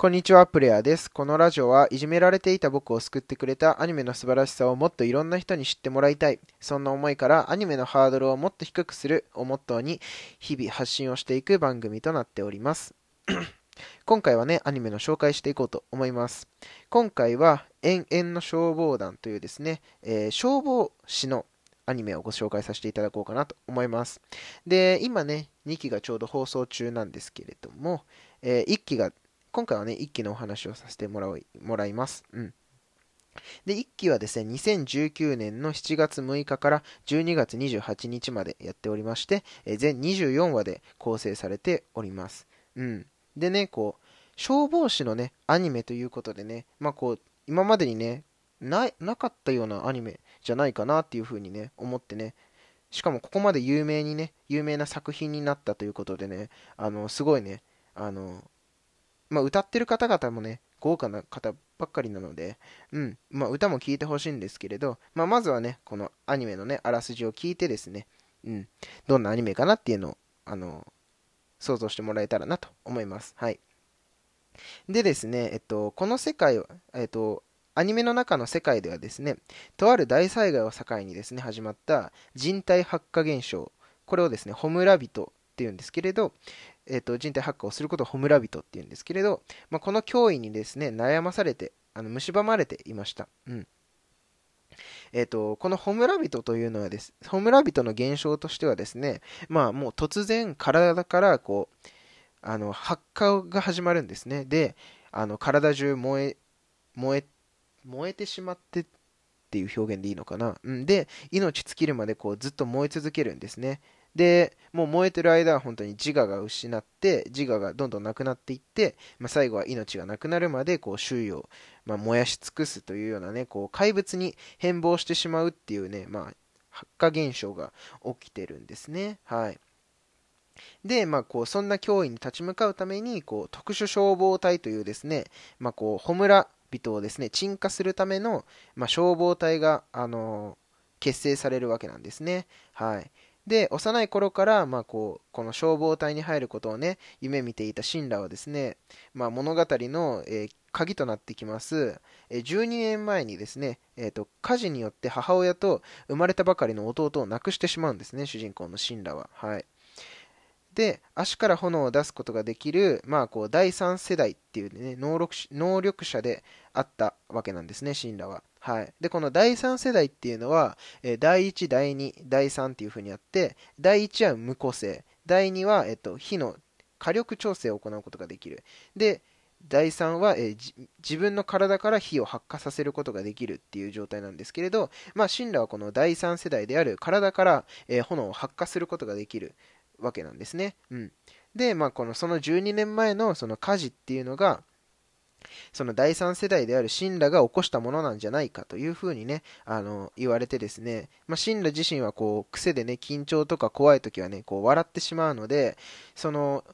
こんにちは、プレイヤーです。このラジオはいじめられていた僕を救ってくれたアニメの素晴らしさをもっといろんな人に知ってもらいたい。そんな思いからアニメのハードルをもっと低くするをモットーに日々発信をしていく番組となっております。今回はね、アニメの紹介していこうと思います。今回は、延々の消防団というですね、えー、消防士のアニメをご紹介させていただこうかなと思います。で、今ね、2期がちょうど放送中なんですけれども、えー、1期が今回はね、1期のお話をさせてもらいもらいます。うん。で、1期はですね、2019年の7月6日から12月28日までやっておりまして、え全24話で構成されております。うん。でね、こう、消防士のね、アニメということでね、まあこう、今までにね、ななかったようなアニメじゃないかなっていうふうにね、思ってね、しかもここまで有名にね、有名な作品になったということでね、あの、すごいね、あの、まあ、歌ってる方々もね、豪華な方ばっかりなので、うん、まあ、歌も聴いてほしいんですけれど、まあ、まずはね、このアニメのね、あらすじを聞いてですね、うん、どんなアニメかなっていうのを、あの、想像してもらえたらなと思います。はい。でですね、えっと、この世界は、えっと、アニメの中の世界ではですね、とある大災害を境にですね、始まった人体発火現象、これをですね、ホムラビトっていうんですけれど、えーと、人体発火をすることをホムラビトっていうんですけれど、まあ、この脅威にですね悩まされてあの蝕まれていました。うんえーと、このホムラビトというのはです、ホムラビトの現象としてはですね、まあもう突然体からこう、あの発火が始まるんですね。で、あの体中燃え、燃え、燃えてしまってっていう表現でいいのかな。うん、で、命尽きるまでこうずっと燃え続けるんですね。で、もう燃えてる間は本当に自我が失って、自我がどんどんなくなっていって、まあ、最後は命がなくなるまでこう周囲を、まあ、燃やし尽くすというようなね、こう怪物に変貌してしまうっていうね、まあ、発火現象が起きてるんですね。はい。で、まあ、こうそんな脅威に立ち向かうためにこう特殊消防隊というですね、まあ、こう穂村人をですね鎮火するための、まあ、消防隊が、あのー、結成されるわけなんですね。はい、で、幼い頃から、まあ、こう、この消防隊に入ることをね、夢見ていたシンラはですね、まあ、物語の、えー、鍵となってきます、えー、12年前にですね、えーと、火事によって母親と生まれたばかりの弟を亡くしてしまうんですね、主人公のシンラは。はい。で、足から炎を出すことができる、まあ、こう、第3世代っていうね、能力能力者であったわけなんですね、シンラは。はい。で、この第3世代っていうのは、え、第1、第2、第3っていう風にあって、第1は無個性、第2は、えっと、火の火力調整を行うことができる。で、第3は、えー、自分の体から火を発火させることができるっていう状態なんですけれど、まあ、シンラはこの第3世代である体から、えー、炎を発火することができるわけなんですね。うん。で、まあ、このその12年前のその火事っていうのが、その第三世代である神羅が起こしたものなんじゃないかというふうにね、あの、言われてですね、まあ、神羅自身はこう、癖でね、緊張とか怖い時はね、こう、笑ってしまうので、その、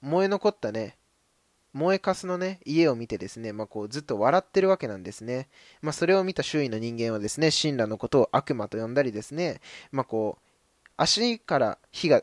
燃え残ったね、燃えかすのね、家を見てですね、まあ、こうずっと笑ってるわけなんですね。まあ、それを見た周囲の人間はですね、神羅のことを悪魔と呼んだりですね、まあ、こう、足から火が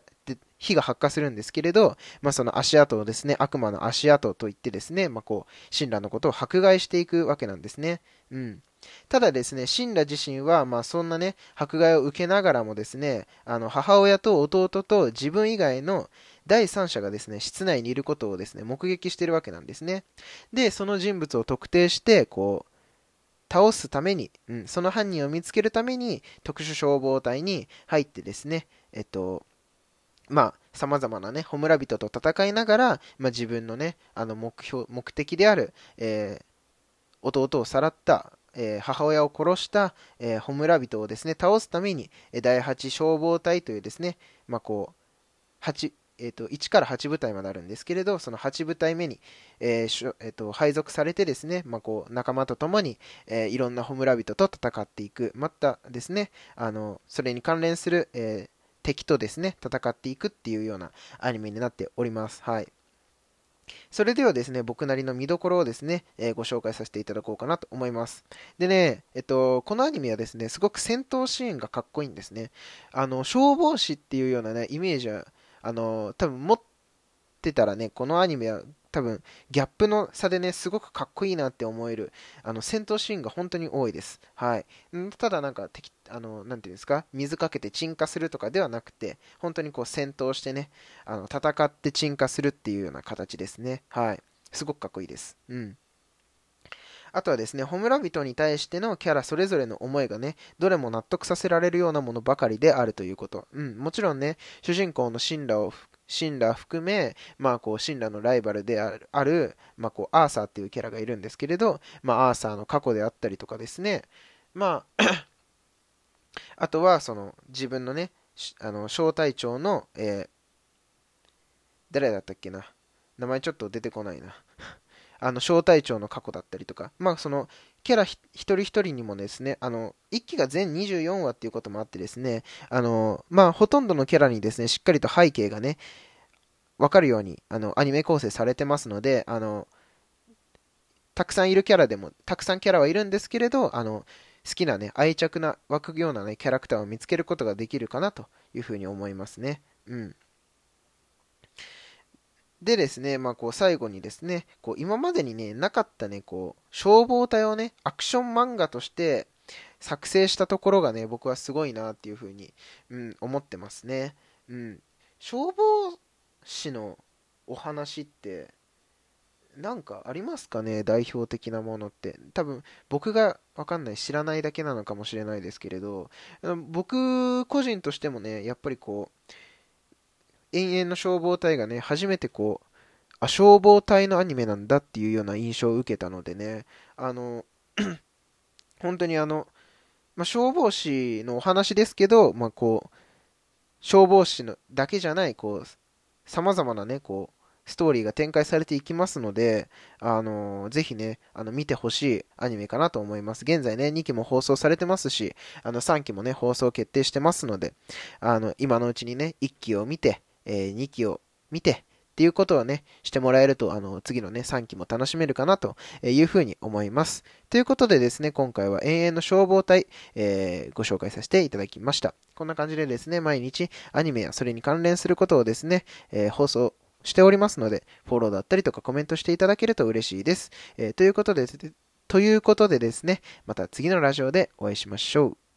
火が発火するんですけれど、まあ、その足跡をですね、悪魔の足跡といってですね、まあ、こう、神羅のことを迫害していくわけなんですね。うん。ただですね、神羅自身は、まあ、そんなね、迫害を受けながらもですね、あの、母親と弟と自分以外の第三者がですね、室内にいることをですね、目撃しているわけなんですね。で、その人物を特定して、こう、倒すために、うん、その犯人を見つけるために、特殊消防隊に入ってですね、えっと、まあ、様々なね、ホムラ人と戦いながら、まあ、自分のね、あの目標、目的である、えー、弟をさらった、えー、母親を殺した、えー、ホムラ人をですね、倒すために、第8消防隊というですね、まあ、こう、8、えーと、1から8部隊まであるんですけれど、その8部隊目に、えーえーと、配属されてですね、まあ、こう仲間と共に、えー、いろんなホムラ人と戦っていく、またですね、あのそれに関連する、えー敵とですね、戦っていくっていうようなアニメになっております。はい。それではですね、僕なりの見どころをですね、えー、ご紹介させていただこうかなと思います。でね、えっと、このアニメはですね、すごく戦闘シーンがかっこいいんですね。あの、消防士っていうようなね、イメージは、あの、多分持っってたらね、このアニメは多分、ギャップの差でね、すごくかっこいいなって思える、あの、戦闘シーンが本当に多いです。はい。ただなんか、敵、あの、なんていうんですか、水かけて鎮火するとかではなくて、本当にこう戦闘してね、あの、戦って鎮火するっていうような形ですね。はい。すごくかっこいいです。うん。あとはですね、ホムラビトに対してのキャラそれぞれの思いがね、どれも納得させられるようなものばかりであるということ。うん、もちろんね、主人公のシンラをシンラ含め、まあこう、シンラのライバルである、まあこう、アーサーっていうキャラがいるんですけれど、まあアーサーの過去であったりとかですね、まあ あとはその自分のね、あの、小隊長の、えー、誰だったっけな。名前ちょっと出てこないな。あの、小隊長の過去だったりとか、まあ、その、キャラ一人一人にもですね、あの、1期が全24話っていうこともあってですね、あの、まあ、ほとんどのキャラにですね、しっかりと背景がね、わかるように、あの、アニメ構成されてますので、あの、たくさんいるキャラでも、たくさんキャラはいるんですけれど、あの、好きなね、愛着な、湧くようなね、キャラクターを見つけることができるかなというふうに思いますね。うん。でですね、まあ、こう最後にですね、こう今までにね、なかったね、こう、消防隊をね、アクション漫画として作成したところがね、僕はすごいなっていうふうに、うん、思ってますね。うん。消防士のお話って、なんかありますかね代表的なものって。多分、僕がわかんない、知らないだけなのかもしれないですけれど、僕個人としてもね、やっぱりこう、永遠の消防隊がね、初めてこう、あ、消防隊のアニメなんだっていうような印象を受けたのでね、あの、本当にあの、まあ、消防士のお話ですけど、まあ、こう、消防士のだけじゃない、こう、様々なね、こう、ストーリーが展開されていきますので、あのー、ぜひね、あの、見てほしいアニメかなと思います。現在ね、2期も放送されてますし、あの、3期もね、放送決定してますので、あの、今のうちにね、1期を見て、え、2期を見て、っていうことをね、してもらえると、あの、次のね、3期も楽しめるかなというふうに思います。ということでですね、今回は永遠の消防隊、えー、ご紹介させていただきました。こんな感じでですね、毎日アニメやそれに関連することをですね、えー、放送しておりますので、フォローだったりとかコメントしていただけると嬉しいです。えー、ということで、ということでですね、また次のラジオでお会いしましょう。